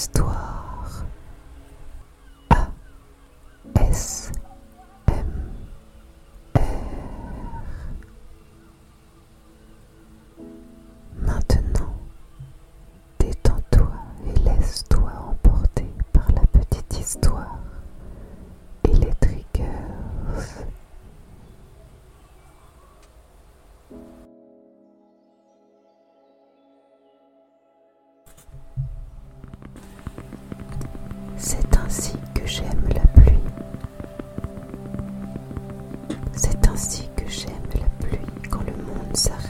Histoire le